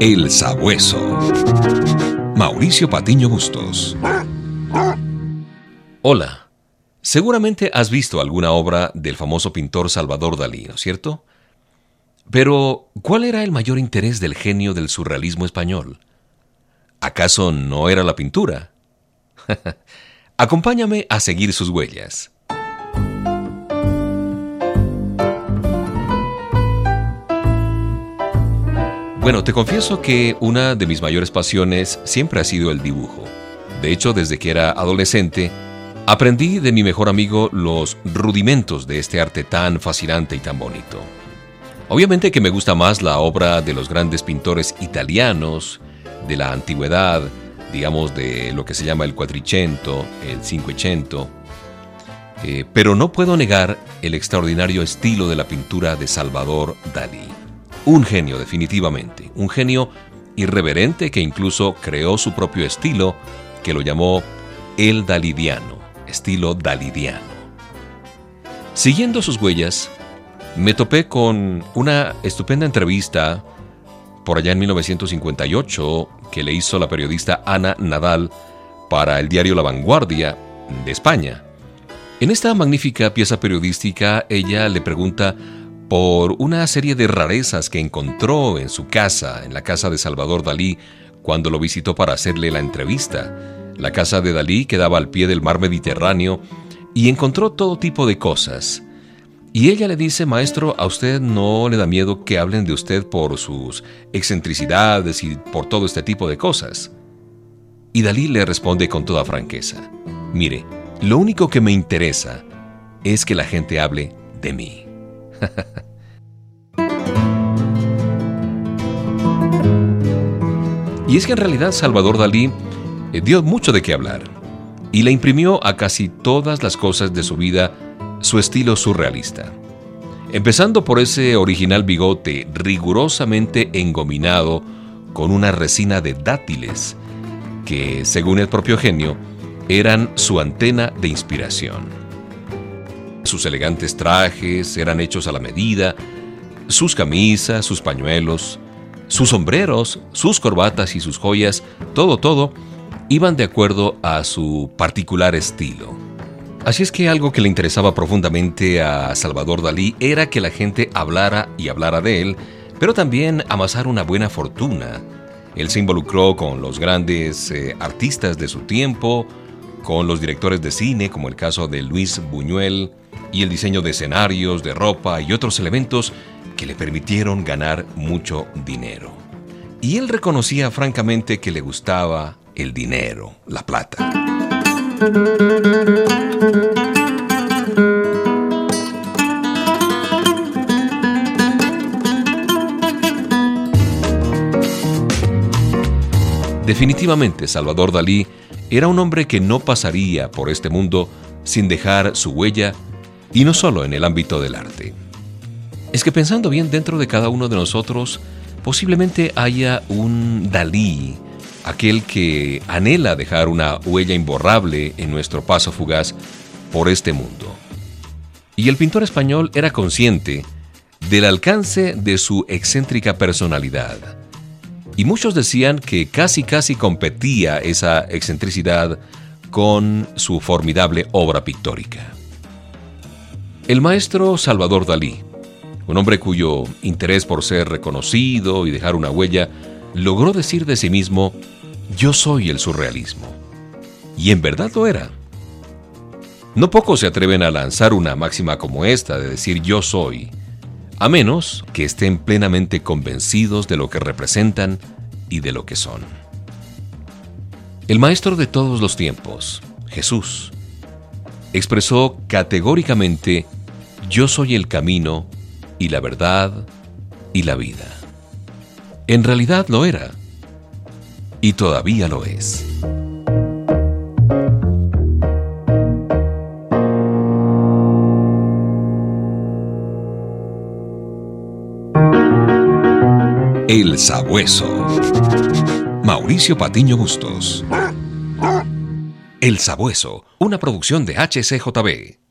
El Sabueso. Mauricio Patiño Bustos. Hola. Seguramente has visto alguna obra del famoso pintor Salvador Dalí, ¿no es cierto? Pero, ¿cuál era el mayor interés del genio del surrealismo español? ¿Acaso no era la pintura? Acompáñame a seguir sus huellas. Bueno, te confieso que una de mis mayores pasiones siempre ha sido el dibujo. De hecho, desde que era adolescente, aprendí de mi mejor amigo los rudimentos de este arte tan fascinante y tan bonito. Obviamente que me gusta más la obra de los grandes pintores italianos, de la antigüedad, digamos de lo que se llama el Quattrocento, el Cinquecento, eh, pero no puedo negar el extraordinario estilo de la pintura de Salvador Dalí. Un genio definitivamente, un genio irreverente que incluso creó su propio estilo, que lo llamó el dalidiano, estilo dalidiano. Siguiendo sus huellas, me topé con una estupenda entrevista por allá en 1958 que le hizo la periodista Ana Nadal para el diario La Vanguardia de España. En esta magnífica pieza periodística, ella le pregunta por una serie de rarezas que encontró en su casa, en la casa de Salvador Dalí, cuando lo visitó para hacerle la entrevista. La casa de Dalí quedaba al pie del mar Mediterráneo y encontró todo tipo de cosas. Y ella le dice, maestro, ¿a usted no le da miedo que hablen de usted por sus excentricidades y por todo este tipo de cosas? Y Dalí le responde con toda franqueza, mire, lo único que me interesa es que la gente hable de mí. y es que en realidad Salvador Dalí eh, dio mucho de qué hablar y le imprimió a casi todas las cosas de su vida su estilo surrealista. Empezando por ese original bigote rigurosamente engominado con una resina de dátiles, que, según el propio genio, eran su antena de inspiración. Sus elegantes trajes eran hechos a la medida, sus camisas, sus pañuelos, sus sombreros, sus corbatas y sus joyas, todo, todo, iban de acuerdo a su particular estilo. Así es que algo que le interesaba profundamente a Salvador Dalí era que la gente hablara y hablara de él, pero también amasar una buena fortuna. Él se involucró con los grandes eh, artistas de su tiempo, con los directores de cine, como el caso de Luis Buñuel, y el diseño de escenarios, de ropa y otros elementos que le permitieron ganar mucho dinero. Y él reconocía francamente que le gustaba el dinero, la plata. Definitivamente Salvador Dalí era un hombre que no pasaría por este mundo sin dejar su huella y no solo en el ámbito del arte. Es que pensando bien dentro de cada uno de nosotros, posiblemente haya un Dalí, aquel que anhela dejar una huella imborrable en nuestro paso fugaz por este mundo. Y el pintor español era consciente del alcance de su excéntrica personalidad. Y muchos decían que casi casi competía esa excentricidad con su formidable obra pictórica. El maestro Salvador Dalí, un hombre cuyo interés por ser reconocido y dejar una huella, logró decir de sí mismo, yo soy el surrealismo. Y en verdad lo era. No pocos se atreven a lanzar una máxima como esta de decir yo soy, a menos que estén plenamente convencidos de lo que representan y de lo que son. El maestro de todos los tiempos, Jesús, expresó categóricamente yo soy el camino y la verdad y la vida. En realidad lo era. Y todavía lo es. El Sabueso. Mauricio Patiño Bustos. El Sabueso, una producción de HCJB.